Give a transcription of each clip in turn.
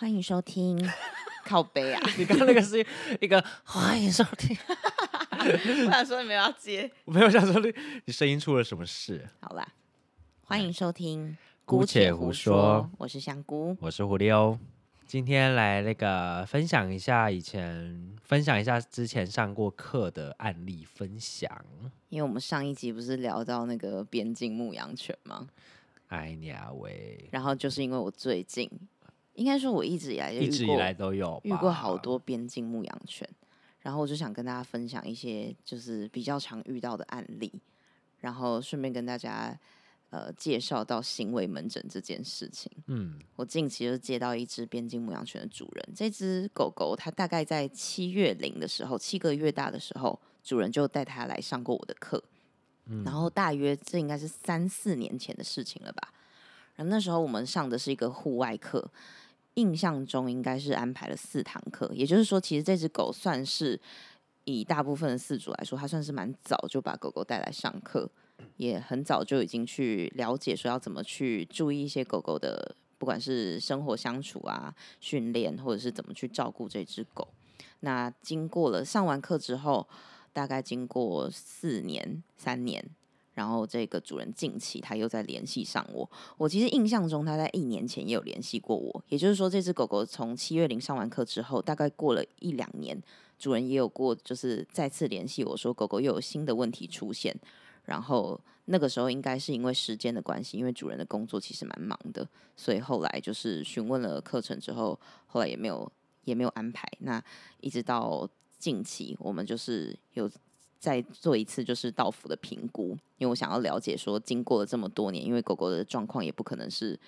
欢迎收听 靠背啊！你刚刚那个是一个 欢迎收听，我想说你没有要接，我没有想说你你声音出了什么事？好啦，欢迎收听，姑且胡说，我是香菇，我是狐狸哦，今天来那个分享一下以前分享一下之前上过课的案例分享，因为我们上一集不是聊到那个边境牧羊犬吗？哎呀喂！然后就是因为我最近。应该说，我一直以来一直以来都有遇过好多边境牧羊犬，然后我就想跟大家分享一些就是比较常遇到的案例，然后顺便跟大家呃介绍到行为门诊这件事情。嗯，我近期就接到一只边境牧羊犬的主人，这只狗狗它大概在七月龄的时候，七个月大的时候，主人就带它来上过我的课，嗯，然后大约这应该是三四年前的事情了吧。然后那时候我们上的是一个户外课。印象中应该是安排了四堂课，也就是说，其实这只狗算是以大部分的饲主来说，它算是蛮早就把狗狗带来上课，也很早就已经去了解说要怎么去注意一些狗狗的，不管是生活相处啊、训练，或者是怎么去照顾这只狗。那经过了上完课之后，大概经过四年、三年。然后这个主人近期他又在联系上我，我其实印象中他在一年前也有联系过我，也就是说这只狗狗从七月龄上完课之后，大概过了一两年，主人也有过就是再次联系我说狗狗又有新的问题出现，然后那个时候应该是因为时间的关系，因为主人的工作其实蛮忙的，所以后来就是询问了课程之后，后来也没有也没有安排，那一直到近期我们就是有。再做一次就是道府的评估，因为我想要了解说，经过了这么多年，因为狗狗的状况也不可能是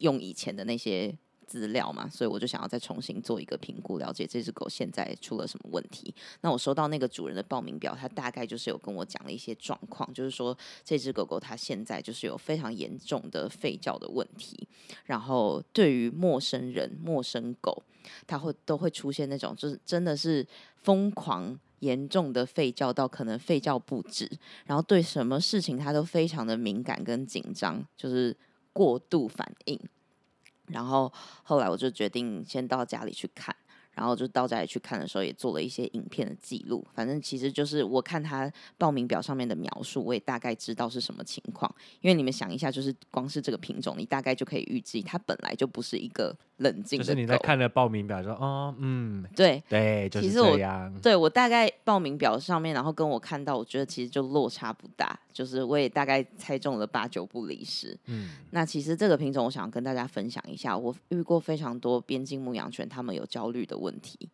用以前的那些资料嘛，所以我就想要再重新做一个评估，了解这只狗现在出了什么问题。那我收到那个主人的报名表，他大概就是有跟我讲了一些状况，就是说这只狗狗它现在就是有非常严重的吠叫的问题，然后对于陌生人、陌生狗，它会都会出现那种就是真的是疯狂。严重的吠叫到可能吠叫不止，然后对什么事情他都非常的敏感跟紧张，就是过度反应。然后后来我就决定先到家里去看。然后就到家里去看的时候，也做了一些影片的记录。反正其实就是我看他报名表上面的描述，我也大概知道是什么情况。因为你们想一下，就是光是这个品种，你大概就可以预计它本来就不是一个冷静的。就是你在看了报名表说，哦，嗯，对对，就是这样。其实我对我大概报名表上面，然后跟我看到，我觉得其实就落差不大。就是我也大概猜中了八九不离十。嗯，那其实这个品种，我想跟大家分享一下，我遇过非常多边境牧羊犬，他们有焦虑的问题。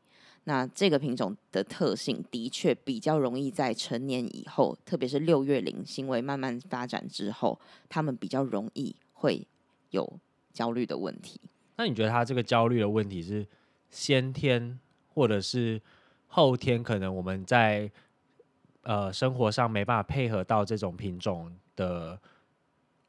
那这个品种的特性的确比较容易在成年以后，特别是六月龄行为慢慢发展之后，他们比较容易会有焦虑的问题。那你觉得他这个焦虑的问题是先天，或者是后天？可能我们在呃，生活上没办法配合到这种品种的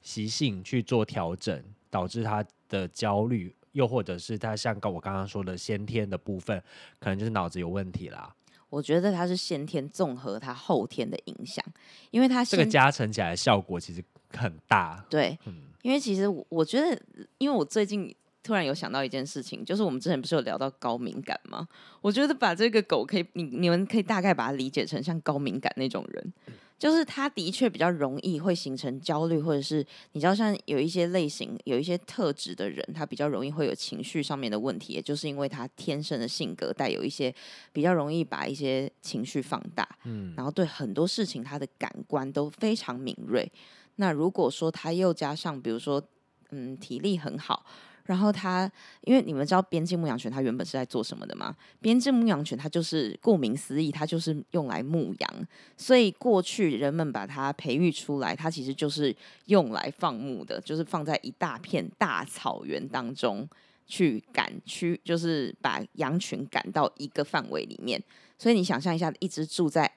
习性去做调整，导致他的焦虑，又或者是他像我刚刚说的先天的部分，可能就是脑子有问题啦。我觉得他是先天综合他后天的影响，因为他这个加成起来的效果其实很大。对，嗯，因为其实我我觉得，因为我最近。突然有想到一件事情，就是我们之前不是有聊到高敏感吗？我觉得把这个狗可以，你你们可以大概把它理解成像高敏感那种人，就是他的确比较容易会形成焦虑，或者是你知道，像有一些类型、有一些特质的人，他比较容易会有情绪上面的问题，也就是因为他天生的性格带有一些比较容易把一些情绪放大，嗯，然后对很多事情他的感官都非常敏锐。那如果说他又加上，比如说，嗯，体力很好。然后它，因为你们知道边境牧羊犬它原本是在做什么的吗？边境牧羊犬它就是顾名思义，它就是用来牧羊。所以过去人们把它培育出来，它其实就是用来放牧的，就是放在一大片大草原当中去赶区，就是把羊群赶到一个范围里面。所以你想象一下，一只住在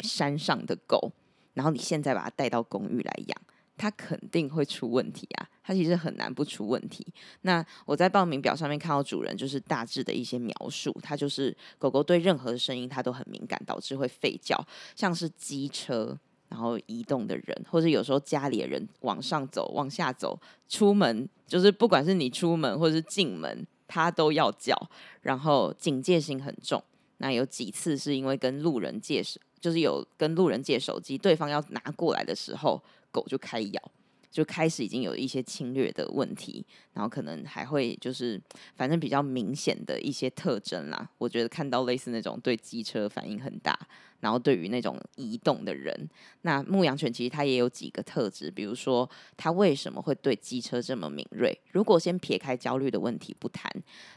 山上的狗，然后你现在把它带到公寓来养。它肯定会出问题啊！它其实很难不出问题。那我在报名表上面看到主人就是大致的一些描述，它就是狗狗对任何的声音它都很敏感，导致会吠叫，像是机车，然后移动的人，或者有时候家里的人往上走、往下走、出门，就是不管是你出门或者是进门，它都要叫，然后警戒心很重。那有几次是因为跟路人借手，就是有跟路人借手机，对方要拿过来的时候，狗就开咬。就开始已经有一些侵略的问题，然后可能还会就是反正比较明显的一些特征啦。我觉得看到类似那种对机车反应很大，然后对于那种移动的人，那牧羊犬其实它也有几个特质，比如说它为什么会对机车这么敏锐？如果先撇开焦虑的问题不谈，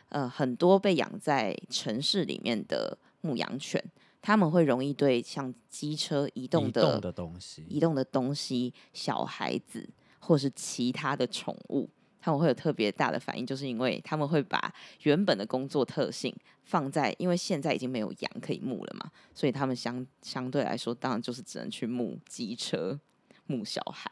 呃，很多被养在城市里面的牧羊犬，他们会容易对像机车移动的、移动的东西、移动的东西、小孩子。或是其他的宠物，他们会有特别大的反应，就是因为他们会把原本的工作特性放在，因为现在已经没有羊可以牧了嘛，所以他们相相对来说，当然就是只能去牧机车、牧小孩。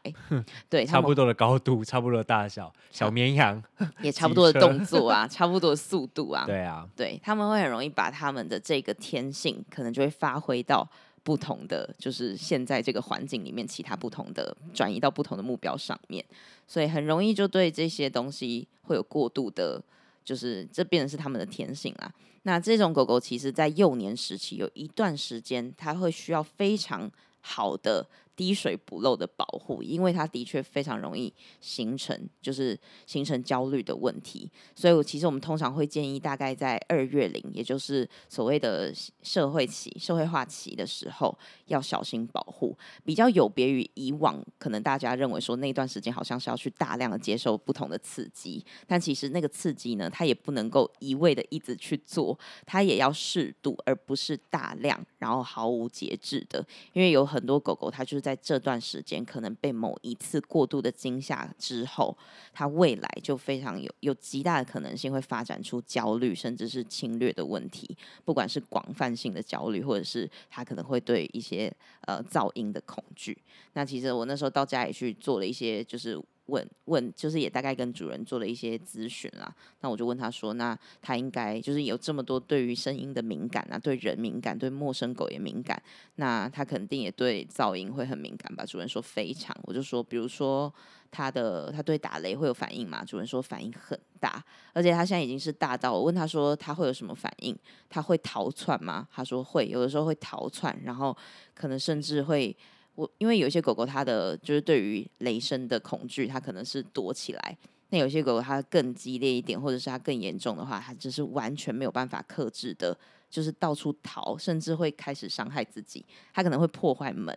对，差不多的高度，差不多的大小，小绵羊也 差不多的动作啊，差不多的速度啊。对啊，对，他们会很容易把他们的这个天性，可能就会发挥到。不同的就是现在这个环境里面，其他不同的转移到不同的目标上面，所以很容易就对这些东西会有过度的，就是这变成是他们的天性啦。那这种狗狗其实在幼年时期有一段时间，它会需要非常好的。滴水不漏的保护，因为它的确非常容易形成，就是形成焦虑的问题。所以，我其实我们通常会建议，大概在二月龄，也就是所谓的社会期、社会化期的时候，要小心保护。比较有别于以往，可能大家认为说那段时间好像是要去大量的接受不同的刺激，但其实那个刺激呢，它也不能够一味的一直去做，它也要适度，而不是大量，然后毫无节制的。因为有很多狗狗，它就是在在这段时间，可能被某一次过度的惊吓之后，他未来就非常有有极大的可能性会发展出焦虑，甚至是侵略的问题。不管是广泛性的焦虑，或者是他可能会对一些呃噪音的恐惧。那其实我那时候到家里去做了一些，就是。问问，就是也大概跟主人做了一些咨询啦。那我就问他说：“那他应该就是有这么多对于声音的敏感啊，对人敏感，对陌生狗也敏感。那他肯定也对噪音会很敏感吧？”主人说：“非常。”我就说：“比如说他的他对打雷会有反应吗？”主人说：“反应很大，而且他现在已经是大到我问他说他会有什么反应？他会逃窜吗？他说会，有的时候会逃窜，然后可能甚至会。”我因为有些狗狗，它的就是对于雷声的恐惧，它可能是躲起来；那有些狗狗它更激烈一点，或者是它更严重的话，它就是完全没有办法克制的，就是到处逃，甚至会开始伤害自己。它可能会破坏门。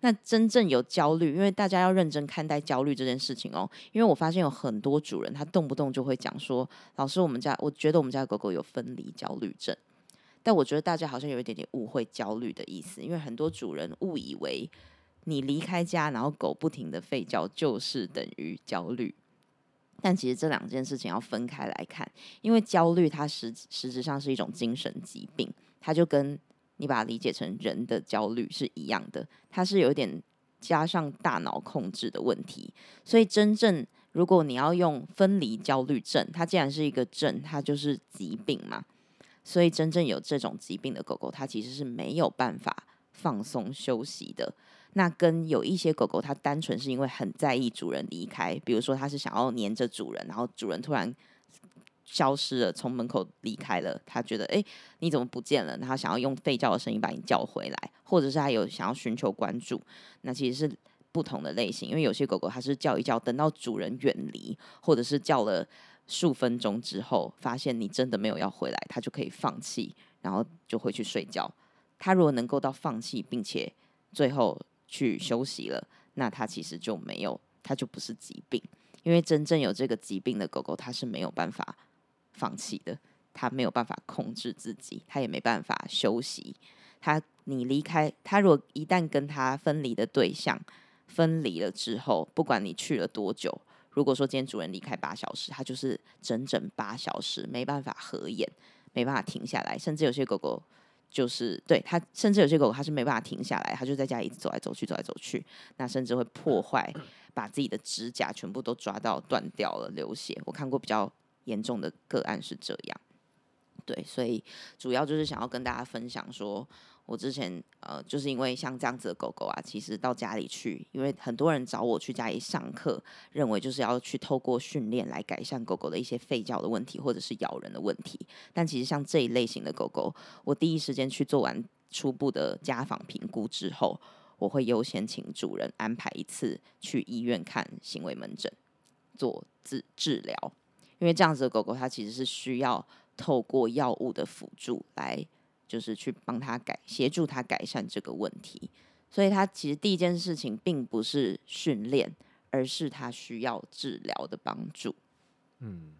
那真正有焦虑，因为大家要认真看待焦虑这件事情哦。因为我发现有很多主人，他动不动就会讲说：“老师，我们家我觉得我们家狗狗有分离焦虑症。”但我觉得大家好像有一点点误会焦虑的意思，因为很多主人误以为。你离开家，然后狗不停的吠叫，就是等于焦虑。但其实这两件事情要分开来看，因为焦虑它实实质上是一种精神疾病，它就跟你把它理解成人的焦虑是一样的，它是有点加上大脑控制的问题。所以真正如果你要用分离焦虑症，它既然是一个症，它就是疾病嘛。所以真正有这种疾病的狗狗，它其实是没有办法放松休息的。那跟有一些狗狗，它单纯是因为很在意主人离开，比如说它是想要黏着主人，然后主人突然消失了，从门口离开了，它觉得诶，你怎么不见了？它想要用吠叫的声音把你叫回来，或者是它有想要寻求关注，那其实是不同的类型。因为有些狗狗它是叫一叫，等到主人远离，或者是叫了数分钟之后，发现你真的没有要回来，它就可以放弃，然后就回去睡觉。它如果能够到放弃，并且最后。去休息了，那它其实就没有，它就不是疾病，因为真正有这个疾病的狗狗，它是没有办法放弃的，它没有办法控制自己，它也没办法休息。它你离开，它如果一旦跟它分离的对象分离了之后，不管你去了多久，如果说今天主人离开八小时，它就是整整八小时没办法合眼，没办法停下来，甚至有些狗狗。就是对他，甚至有些狗狗它是没办法停下来，它就在家里一直走来走去，走来走去，那甚至会破坏，把自己的指甲全部都抓到断掉了，流血。我看过比较严重的个案是这样。对，所以主要就是想要跟大家分享说，我之前呃，就是因为像这样子的狗狗啊，其实到家里去，因为很多人找我去家里上课，认为就是要去透过训练来改善狗狗的一些吠叫的问题，或者是咬人的问题。但其实像这一类型的狗狗，我第一时间去做完初步的家访评估之后，我会优先请主人安排一次去医院看行为门诊做治治疗，因为这样子的狗狗它其实是需要透过药物的辅助来。就是去帮他改，协助他改善这个问题，所以他其实第一件事情并不是训练，而是他需要治疗的帮助。嗯，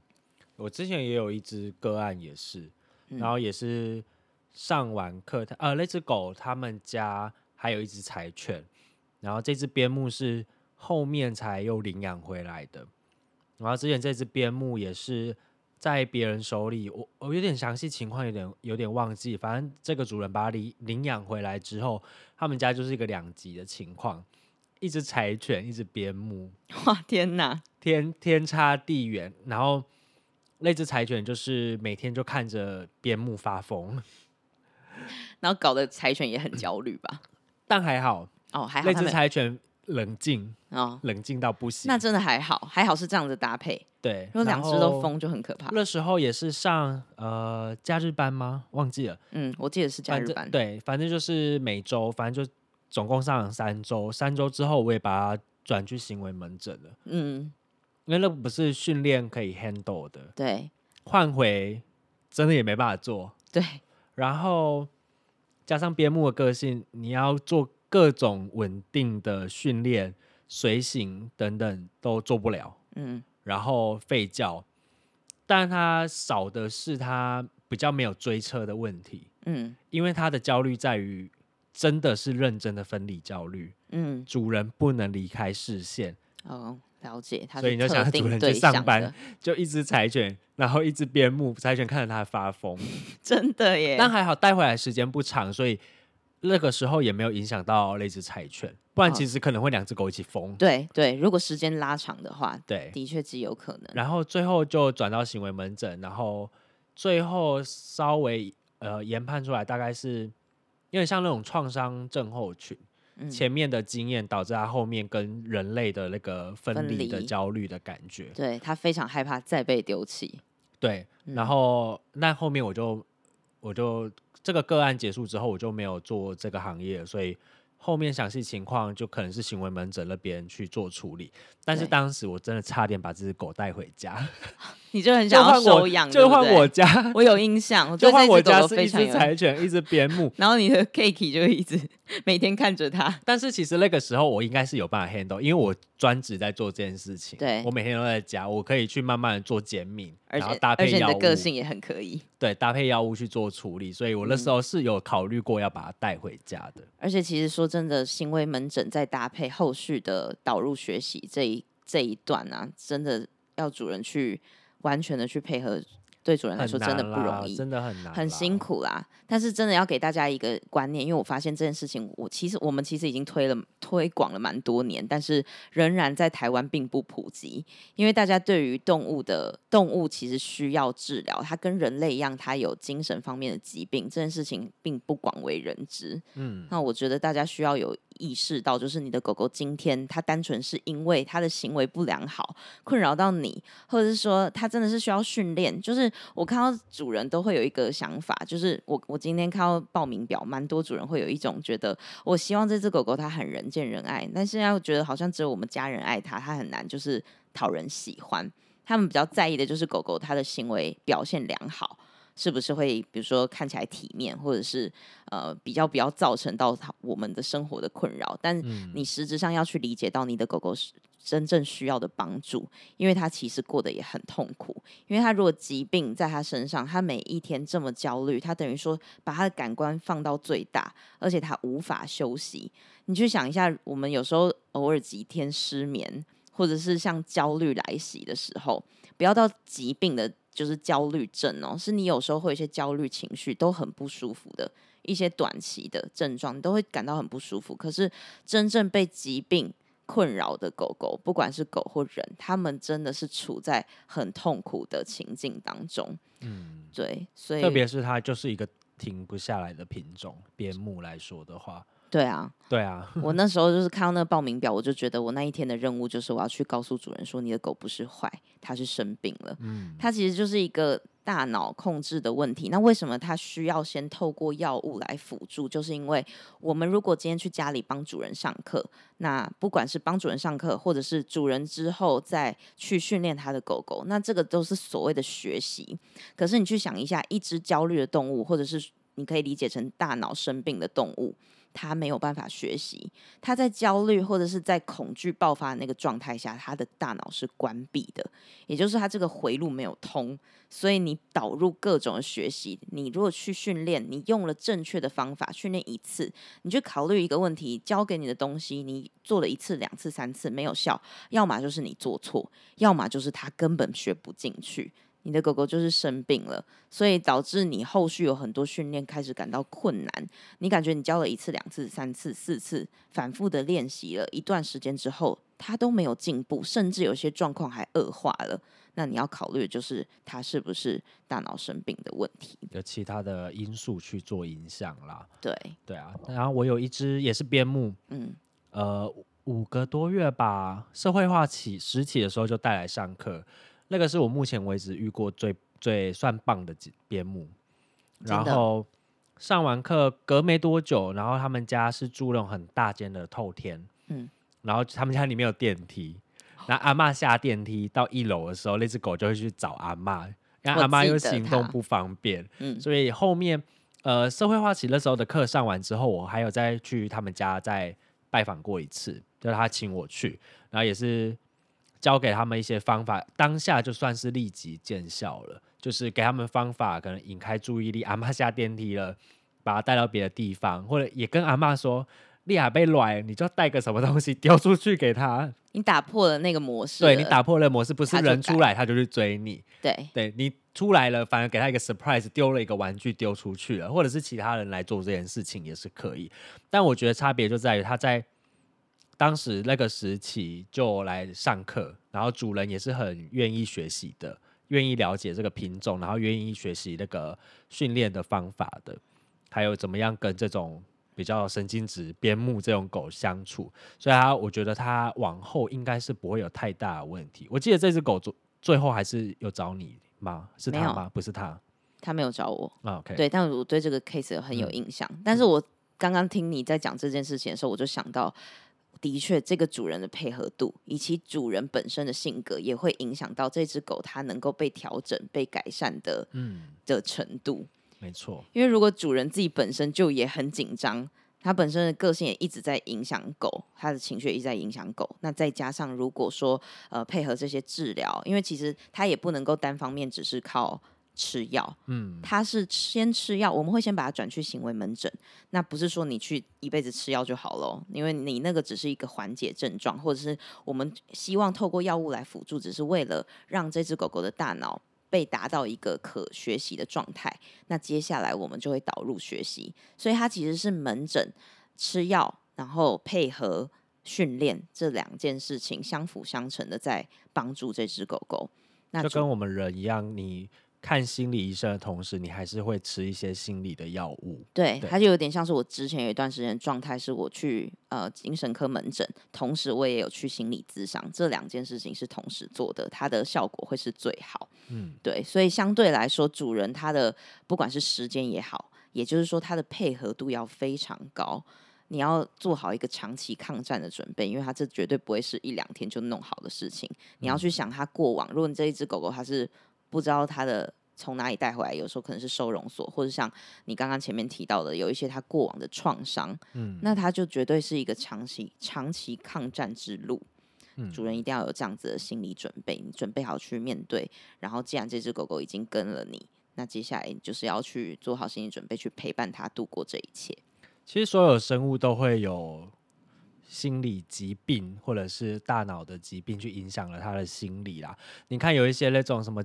我之前也有一只个案也是，然后也是上完课，他呃那只狗他们家还有一只柴犬，然后这只边牧是后面才又领养回来的，然后之前这只边牧也是。在别人手里，我我有点详细情况，有点有点忘记。反正这个主人把它领领养回来之后，他们家就是一个两极的情况，一只柴犬，一只边牧。哇，天哪，天天差地远。然后那只柴犬就是每天就看着边牧发疯，然后搞得柴犬也很焦虑吧？但还好哦，还好那只柴犬。冷静哦，冷静到不行。那真的还好，还好是这样子搭配。对，如果两只都疯就很可怕。那时候也是上呃假日班吗？忘记了。嗯，我记得是假日班。对，反正就是每周，反正就总共上了三周。三周之后，我也把它转去行为门诊了。嗯，因为那不是训练可以 handle 的。对，换回真的也没办法做。对，然后加上边牧的个性，你要做。各种稳定的训练、随行等等都做不了，嗯，然后吠叫，但他少的是他比较没有追车的问题，嗯，因为他的焦虑在于真的是认真的分离焦虑，嗯，主人不能离开视线，哦，了解，他所以你就想主人去上班，就一只柴犬，然后一只边牧，柴犬看着他发疯，真的耶，但还好带回来时间不长，所以。那个时候也没有影响到那只柴犬，不然其实可能会两只狗一起疯。哦。对对，如果时间拉长的话，对，的确极有可能。然后最后就转到行为门诊，然后最后稍微呃研判出来，大概是有点像那种创伤症候群，嗯、前面的经验导致他后面跟人类的那个分离的焦虑的感觉。对，他非常害怕再被丢弃。对，然后、嗯、那后面我就我就。这个个案结束之后，我就没有做这个行业，所以后面详细情况就可能是行为门诊那边去做处理。但是当时我真的差点把这只狗带回家。你就很想要收养，就换我家。我有印象，就换我家是一只柴犬，一只边牧。然后你的 Kiki 就一直每天看着它。但是其实那个时候我应该是有办法 handle，因为我专职在做这件事情。对，我每天都在家，我可以去慢慢的做减敏，而且然后搭配药物。而且你的个性也很可以。对，搭配药物去做处理，所以我那时候是有考虑过要把它带回家的。而且其实说真的，行为门诊再搭配后续的导入学习这一这一段啊，真的要主人去。完全的去配合，对主人来说真的不容易，真的很难，很辛苦啦。但是真的要给大家一个观念，因为我发现这件事情，我其实我们其实已经推了推广了蛮多年，但是仍然在台湾并不普及。因为大家对于动物的动物其实需要治疗，它跟人类一样，它有精神方面的疾病，这件事情并不广为人知。嗯，那我觉得大家需要有。意识到，就是你的狗狗今天它单纯是因为它的行为不良好困扰到你，或者是说它真的是需要训练。就是我看到主人都会有一个想法，就是我我今天看到报名表，蛮多主人会有一种觉得，我希望这只狗狗它很人见人爱，但现在又觉得好像只有我们家人爱它，它很难就是讨人喜欢。他们比较在意的就是狗狗它的行为表现良好。是不是会，比如说看起来体面，或者是呃比较不要造成到它我们的生活的困扰？但你实质上要去理解到你的狗狗是真正需要的帮助，因为它其实过得也很痛苦。因为它如果疾病在它身上，它每一天这么焦虑，它等于说把它的感官放到最大，而且它无法休息。你去想一下，我们有时候偶尔几天失眠，或者是像焦虑来袭的时候，不要到疾病的。就是焦虑症哦，是你有时候会有一些焦虑情绪，都很不舒服的一些短期的症状，你都会感到很不舒服。可是真正被疾病困扰的狗狗，不管是狗或人，他们真的是处在很痛苦的情境当中。嗯，对，所以特别是它就是一个停不下来的品种，边牧来说的话。对啊，对啊，我那时候就是看到那个报名表，我就觉得我那一天的任务就是我要去告诉主人说，你的狗不是坏，它是生病了。嗯，它其实就是一个大脑控制的问题。那为什么它需要先透过药物来辅助？就是因为我们如果今天去家里帮主人上课，那不管是帮主人上课，或者是主人之后再去训练他的狗狗，那这个都是所谓的学习。可是你去想一下，一只焦虑的动物，或者是你可以理解成大脑生病的动物。他没有办法学习，他在焦虑或者是在恐惧爆发的那个状态下，他的大脑是关闭的，也就是他这个回路没有通。所以你导入各种学习，你如果去训练，你用了正确的方法训练一次，你去考虑一个问题，教给你的东西，你做了一次、两次、三次没有效，要么就是你做错，要么就是他根本学不进去。你的狗狗就是生病了，所以导致你后续有很多训练开始感到困难。你感觉你教了一次、两次、三次、四次，反复的练习了一段时间之后，它都没有进步，甚至有些状况还恶化了。那你要考虑的就是它是不是大脑生病的问题，有其他的因素去做影响啦。对，对啊。然后我有一只也是边牧，嗯，呃，五个多月吧，社会化起时起的时候就带来上课。那个是我目前为止遇过最最算棒的边牧，然后上完课隔没多久，然后他们家是住那种很大间的透天，嗯，然后他们家里面有电梯，然后阿嬷下电梯到一楼的时候，那只狗就会去找阿妈，然后阿妈又行动不方便，嗯，所以后面呃社会化起那时候的课上完之后，我还有再去他们家再拜访过一次，就是他请我去，然后也是。教给他们一些方法，当下就算是立即见效了。就是给他们方法，可能引开注意力。阿嬷下电梯了，把他带到别的地方，或者也跟阿嬷说：“利亚被软，你就带个什么东西丢出去给他。”你打破了那个模式，对，你打破了模式，不是人出来他就去追你。对，对你出来了，反而给他一个 surprise，丢了一个玩具丢出去了，或者是其他人来做这件事情也是可以。但我觉得差别就在于他在。当时那个时期就来上课，然后主人也是很愿意学习的，愿意了解这个品种，然后愿意学习那个训练的方法的，还有怎么样跟这种比较神经质边牧这种狗相处，所以他我觉得他往后应该是不会有太大的问题。我记得这只狗最最后还是有找你吗？是他吗？不是他，他没有找我。Oh, OK，对，但我对这个 case 很有印象。嗯、但是我刚刚听你在讲这件事情的时候，我就想到。的确，这个主人的配合度以及主人本身的性格，也会影响到这只狗它能够被调整、被改善的嗯的程度。没错，因为如果主人自己本身就也很紧张，他本身的个性也一直在影响狗，他的情绪一直在影响狗。那再加上如果说呃配合这些治疗，因为其实他也不能够单方面只是靠。吃药，嗯，他是先吃药，我们会先把它转去行为门诊。那不是说你去一辈子吃药就好了，因为你那个只是一个缓解症状，或者是我们希望透过药物来辅助，只是为了让这只狗狗的大脑被达到一个可学习的状态。那接下来我们就会导入学习，所以它其实是门诊吃药，然后配合训练这两件事情相辅相成的，在帮助这只狗狗。那就跟我们人一样，你。看心理医生的同时，你还是会吃一些心理的药物。对，它就有点像是我之前有一段时间状态，是我去呃精神科门诊，同时我也有去心理咨商，这两件事情是同时做的，它的效果会是最好。嗯，对，所以相对来说，主人他的不管是时间也好，也就是说他的配合度要非常高，你要做好一个长期抗战的准备，因为他这绝对不会是一两天就弄好的事情。你要去想他过往，如果你这一只狗狗它是。不知道它的从哪里带回来，有时候可能是收容所，或者像你刚刚前面提到的，有一些他过往的创伤，嗯，那他就绝对是一个长期长期抗战之路。嗯，主人一定要有这样子的心理准备，你准备好去面对。然后，既然这只狗狗已经跟了你，那接下来就是要去做好心理准备，去陪伴它度过这一切。其实，所有生物都会有心理疾病，或者是大脑的疾病，去影响了他的心理啦。你看，有一些那种什么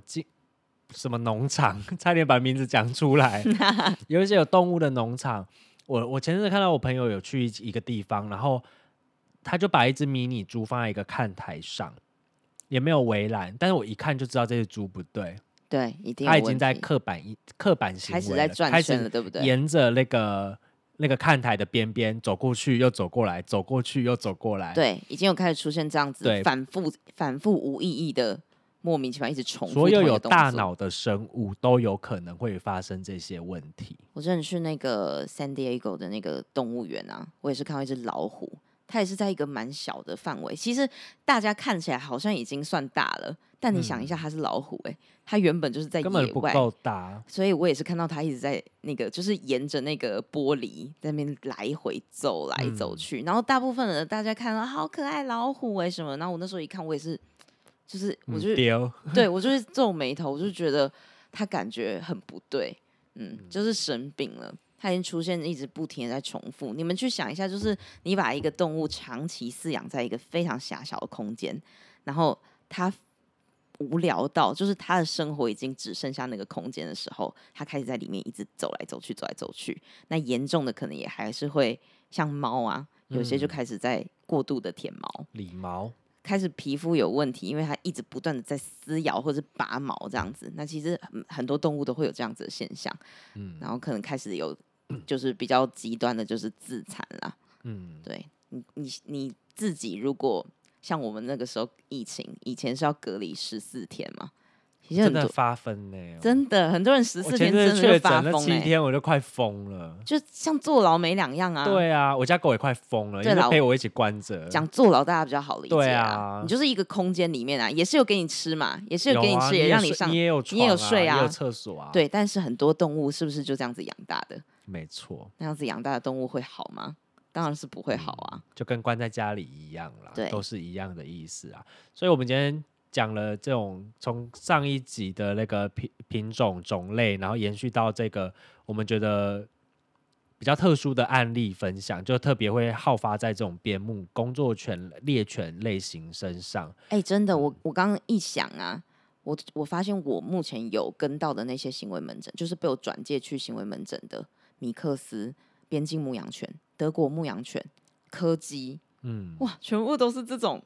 什么农场，差点把名字讲出来。有一些有动物的农场，我我前阵子看到我朋友有去一个地方，然后他就把一只迷你猪放在一个看台上，也没有围栏，但是我一看就知道这只猪不对，对，一定他已经在刻板一刻板行为开始在转圈了，对不对？沿着那个那个看台的边边走过去，又走过来，走过去又走过来，对，已经有开始出现这样子反复反复无意义的莫名其妙一直重复。所有有大脑的生物都有可能会发生这些问题。我之前去那个 San Diego 的那个动物园啊，我也是看到一只老虎。它也是在一个蛮小的范围，其实大家看起来好像已经算大了，但你想一下，它是老虎哎、欸，它原本就是在野外，根本不够大，所以我也是看到它一直在那个，就是沿着那个玻璃在那边来回走来走去，嗯、然后大部分的大家看到好可爱老虎哎、欸、什么，然后我那时候一看，我也是，就是我就丢，对我就是皱眉头，我就觉得他感觉很不对，嗯，就是生病了。他已经出现，一直不停的在重复。你们去想一下，就是你把一个动物长期饲养在一个非常狭小的空间，然后它无聊到，就是它的生活已经只剩下那个空间的时候，它开始在里面一直走来走去，走来走去。那严重的可能也还是会像猫啊，有些就开始在过度的舔毛、理毛。开始皮肤有问题，因为它一直不断的在撕咬或者拔毛这样子。那其实很多动物都会有这样子的现象，嗯，然后可能开始有就是比较极端的，就是自残啦，嗯，对你你你自己如果像我们那个时候疫情以前是要隔离十四天嘛。真的发疯呢、欸，真的很多人十四天真的就发疯、欸，七天我就快疯了，就像坐牢没两样啊。对啊，我家狗也快疯了，因为陪我一起关着。讲坐牢大家比较好理解啊，对啊，你就是一个空间里面啊，也是有给你吃嘛，也是有给你吃，啊、也让你上，你也有床、啊、你也有睡啊，也有厕所啊。对，但是很多动物是不是就这样子养大的？没错，那样子养大的动物会好吗？当然是不会好啊，嗯、就跟关在家里一样啦，对，都是一样的意思啊。所以，我们今天。讲了这种从上一集的那个品品种种类，然后延续到这个我们觉得比较特殊的案例分享，就特别会好发在这种边牧工作犬猎犬类型身上。哎、欸，真的，我我刚刚一想啊，我我发现我目前有跟到的那些行为门诊，就是被我转介去行为门诊的米克斯、边境牧羊犬、德国牧羊犬、柯基，嗯，哇，全部都是这种。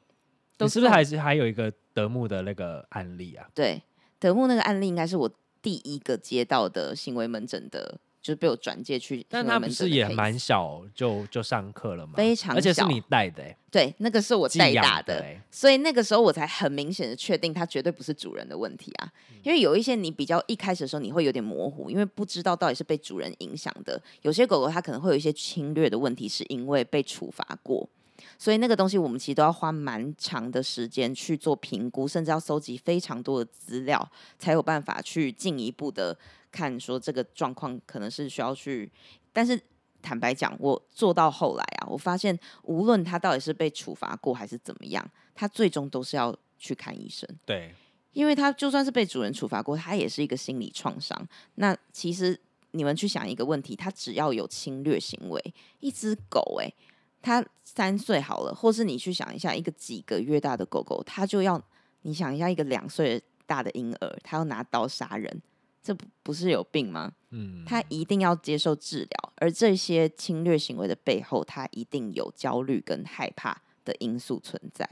你是不是还是还有一个德牧的那个案例啊？对，德牧那个案例应该是我第一个接到的行为门诊的，就是被我转介去。但他不是也蛮小就就上课了吗？非常小，而且是你带的、欸。对，那个是我带大的，的欸、所以那个时候我才很明显的确定它绝对不是主人的问题啊。嗯、因为有一些你比较一开始的时候你会有点模糊，因为不知道到底是被主人影响的。有些狗狗它可能会有一些侵略的问题，是因为被处罚过。所以那个东西，我们其实都要花蛮长的时间去做评估，甚至要搜集非常多的资料，才有办法去进一步的看说这个状况可能是需要去。但是坦白讲，我做到后来啊，我发现无论他到底是被处罚过还是怎么样，他最终都是要去看医生。对，因为他就算是被主人处罚过，他也是一个心理创伤。那其实你们去想一个问题，它只要有侵略行为，一只狗诶。它三岁好了，或是你去想一下，一个几个月大的狗狗，它就要你想一下，一个两岁大的婴儿，它要拿刀杀人，这不不是有病吗？嗯，它一定要接受治疗，而这些侵略行为的背后，它一定有焦虑跟害怕的因素存在。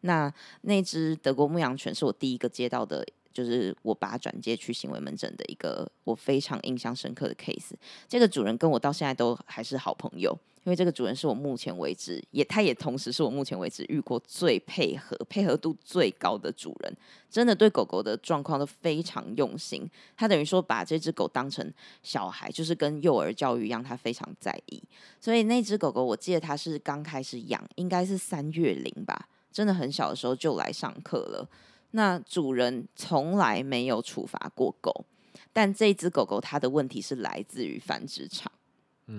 那那只德国牧羊犬是我第一个接到的。就是我把它转接去行为门诊的一个我非常印象深刻的 case。这个主人跟我到现在都还是好朋友，因为这个主人是我目前为止也，他也同时是我目前为止遇过最配合、配合度最高的主人。真的对狗狗的状况都非常用心。他等于说把这只狗当成小孩，就是跟幼儿教育一样，他非常在意。所以那只狗狗，我记得他是刚开始养，应该是三月龄吧，真的很小的时候就来上课了。那主人从来没有处罚过狗，但这只狗狗它的问题是来自于繁殖场，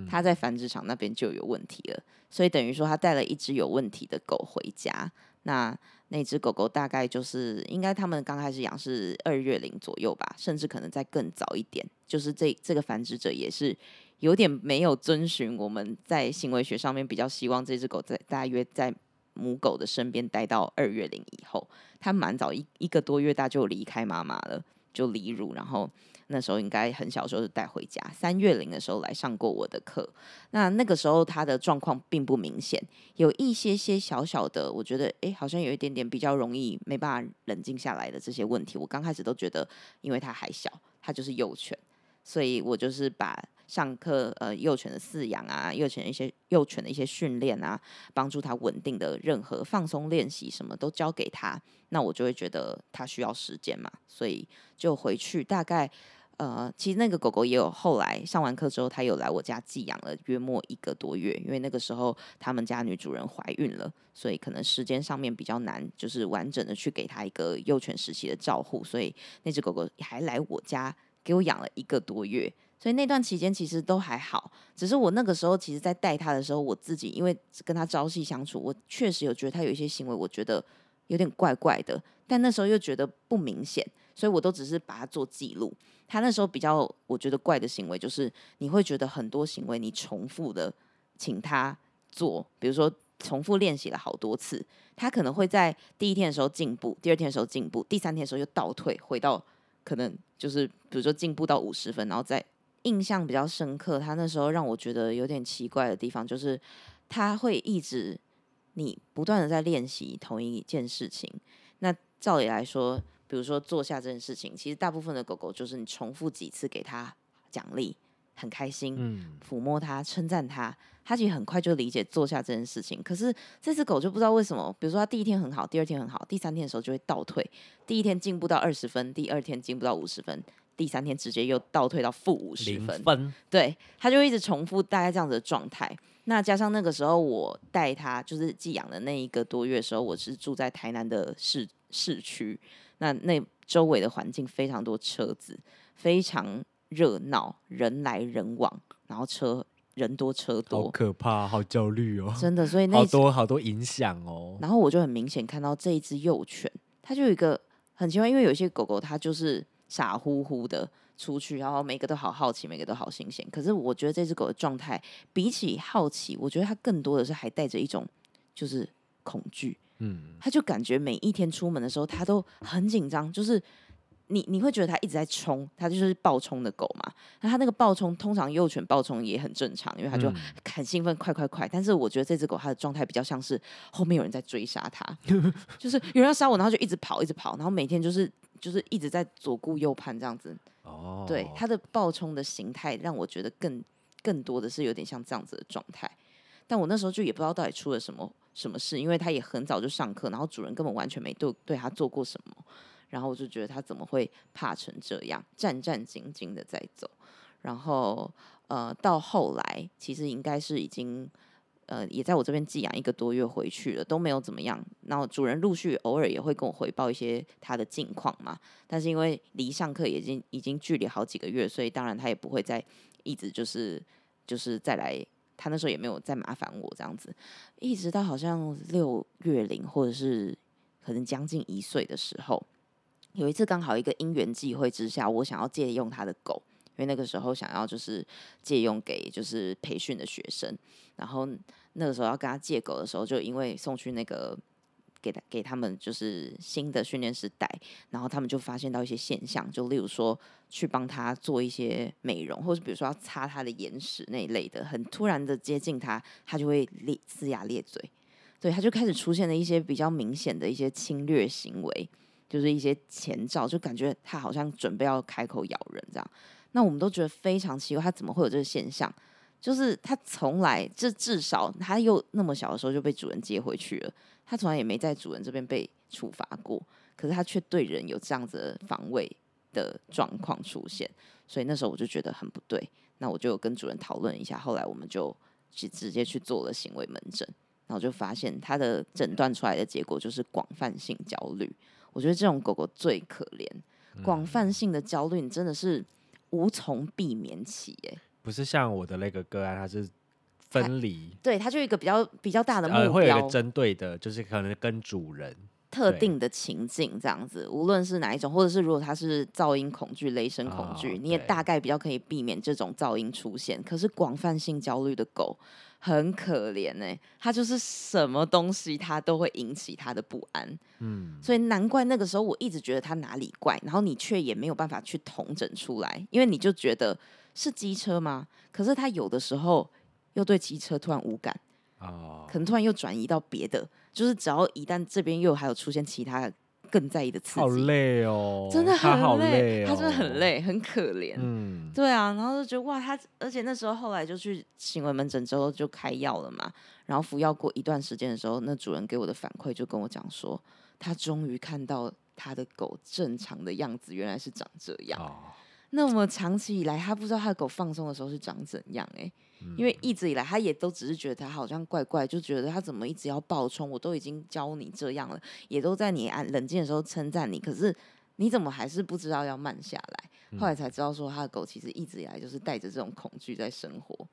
他，在繁殖场那边就有问题了，所以等于说他带了一只有问题的狗回家。那那只狗狗大概就是应该他们刚开始养是二月龄左右吧，甚至可能再更早一点。就是这这个繁殖者也是有点没有遵循我们在行为学上面比较希望这只狗在大约在。母狗的身边待到二月龄以后，它蛮早一一个多月大就离开妈妈了，就离乳，然后那时候应该很小的时候就带回家，三月龄的时候来上过我的课。那那个时候他的状况并不明显，有一些些小小的，我觉得诶，好像有一点点比较容易没办法冷静下来的这些问题。我刚开始都觉得，因为他还小，他就是幼犬，所以我就是把上课呃幼犬的饲养啊，幼犬一些幼犬的一些训练啊，帮助他稳定的任何放松练习什么都交给他。那我就会觉得他需要时间嘛，所以就回去大概。呃，其实那个狗狗也有后来上完课之后，它有来我家寄养了约莫一个多月，因为那个时候他们家女主人怀孕了，所以可能时间上面比较难，就是完整的去给它一个幼犬时期的照护，所以那只狗狗还来我家给我养了一个多月，所以那段期间其实都还好，只是我那个时候其实在带它的时候，我自己因为跟它朝夕相处，我确实有觉得它有一些行为，我觉得有点怪怪的，但那时候又觉得不明显。所以我都只是把它做记录。他那时候比较我觉得怪的行为，就是你会觉得很多行为你重复的请他做，比如说重复练习了好多次，他可能会在第一天的时候进步，第二天的时候进步，第三天的时候又倒退，回到可能就是比如说进步到五十分，然后再印象比较深刻。他那时候让我觉得有点奇怪的地方，就是他会一直你不断的在练习同一件事情。那照理来说。比如说坐下这件事情，其实大部分的狗狗就是你重复几次给它奖励，很开心，嗯，抚摸它，称赞它，它其实很快就理解坐下这件事情。可是这只狗就不知道为什么，比如说它第一天很好，第二天很好，第三天的时候就会倒退，第一天进步到二十分，第二天进步到五十分，第三天直接又倒退到负五十分，分，对，它就一直重复大概这样子的状态。那加上那个时候我带它就是寄养的那一个多月的时候，我是住在台南的市市区。那那周围的环境非常多车子，非常热闹，人来人往，然后车人多车多，好可怕，好焦虑哦，真的，所以 那好多好多影响哦。然后我就很明显看到这一只幼犬，它就有一个很奇怪，因为有些狗狗它就是傻乎乎的出去，然后每个都好好奇，每个都好新鲜。可是我觉得这只狗的状态比起好奇，我觉得它更多的是还带着一种就是恐惧。嗯，他就感觉每一天出门的时候，他都很紧张。就是你你会觉得他一直在冲，他就是暴冲的狗嘛。那他那个暴冲，通常幼犬暴冲也很正常，因为他就很兴奋，快快快。但是我觉得这只狗它的状态比较像是后面有人在追杀它，就是有人要杀我，然后就一直跑，一直跑，然后每天就是就是一直在左顾右盼这样子。哦，对，它的暴冲的形态让我觉得更更多的是有点像这样子的状态。但我那时候就也不知道到底出了什么。什么事？因为他也很早就上课，然后主人根本完全没对对他做过什么，然后我就觉得他怎么会怕成这样，战战兢兢的在走。然后呃，到后来其实应该是已经呃也在我这边寄养一个多月回去了，都没有怎么样。然后主人陆续偶尔也会跟我回报一些他的近况嘛，但是因为离上课已经已经距离好几个月，所以当然他也不会再一直就是就是再来。他那时候也没有再麻烦我这样子，一直到好像六月龄或者是可能将近一岁的时候，有一次刚好一个因缘际会之下，我想要借用他的狗，因为那个时候想要就是借用给就是培训的学生，然后那个时候要跟他借狗的时候，就因为送去那个。给他给他们就是新的训练师带，然后他们就发现到一些现象，就例如说去帮他做一些美容，或者比如说要擦他的眼屎那一类的，很突然的接近他，他就会咧龇牙咧嘴，对，他就开始出现了一些比较明显的一些侵略行为，就是一些前兆，就感觉他好像准备要开口咬人这样。那我们都觉得非常奇怪，他怎么会有这个现象？就是他从来这至少他又那么小的时候就被主人接回去了。他从来也没在主人这边被处罚过，可是他却对人有这样子的防卫的状况出现，所以那时候我就觉得很不对。那我就跟主人讨论一下，后来我们就去直接去做了行为门诊，然后就发现他的诊断出来的结果就是广泛性焦虑。我觉得这种狗狗最可怜，广泛性的焦虑你真的是无从避免起。哎，不是像我的那个个案，它是。分离，对，它就一个比较比较大的目标，呃，会有一个针对的，就是可能跟主人，特定的情境这样子，无论是哪一种，或者是如果它是噪音恐惧、雷声恐惧，哦、你也大概比较可以避免这种噪音出现。可是广泛性焦虑的狗很可怜呢、欸，它就是什么东西它都会引起它的不安。嗯，所以难怪那个时候我一直觉得它哪里怪，然后你却也没有办法去统整出来，因为你就觉得是机车吗？可是它有的时候又对机车突然无感。哦，可能突然又转移到别的，就是只要一旦这边又还有出现其他更在意的刺激，好累哦，真的很累，他好累哦，他真的很累，很可怜。嗯，对啊，然后就觉得哇，他而且那时候后来就去行为门诊之后就开药了嘛，然后服药过一段时间的时候，那主人给我的反馈就跟我讲说，他终于看到他的狗正常的样子，原来是长这样。哦，那么长期以来，他不知道他的狗放松的时候是长怎样哎、欸。因为一直以来，他也都只是觉得他好像怪怪，就觉得他怎么一直要暴冲。我都已经教你这样了，也都在你安冷静的时候称赞你，可是你怎么还是不知道要慢下来？后来才知道说，他的狗其实一直以来就是带着这种恐惧在生活，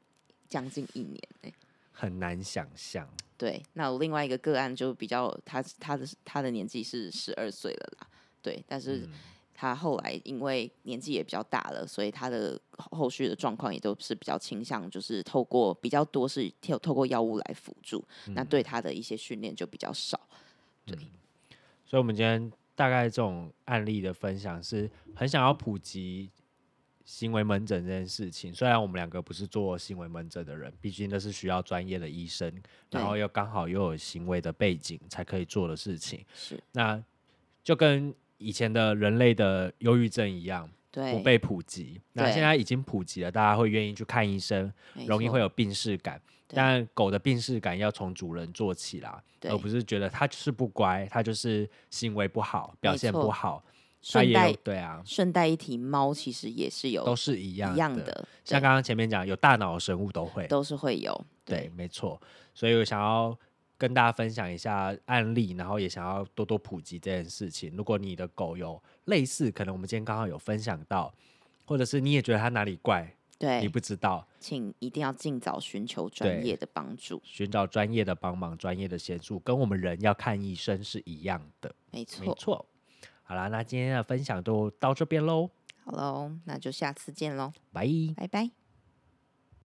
将近一年哎，很难想象。对，那我另外一个个案就比较，他他的他的年纪是十二岁了啦，对，但是。嗯他后来因为年纪也比较大了，所以他的后续的状况也都是比较倾向，就是透过比较多是透透过药物来辅助，嗯、那对他的一些训练就比较少。对、嗯，所以，我们今天大概这种案例的分享，是很想要普及行为门诊这件事情。虽然我们两个不是做行为门诊的人，毕竟那是需要专业的医生，然后又刚好又有行为的背景才可以做的事情。是，那就跟。以前的人类的忧郁症一样，对，不被普及。那现在已经普及了，大家会愿意去看医生，容易会有病识感。但狗的病识感要从主人做起啦，而不是觉得它就是不乖，它就是行为不好，表现不好。顺带对啊，顺带一提，猫其实也是有，都是一样一样的。像刚刚前面讲，有大脑的生物都会，都是会有。对，没错。所以我想要。跟大家分享一下案例，然后也想要多多普及这件事情。如果你的狗有类似，可能我们今天刚好有分享到，或者是你也觉得它哪里怪，对，你不知道，请一定要尽早寻求专业的帮助，寻找专业的帮忙、专业的协助，跟我们人要看医生是一样的。没错，没错。好啦，那今天的分享就到这边喽。好喽，那就下次见喽，拜拜拜。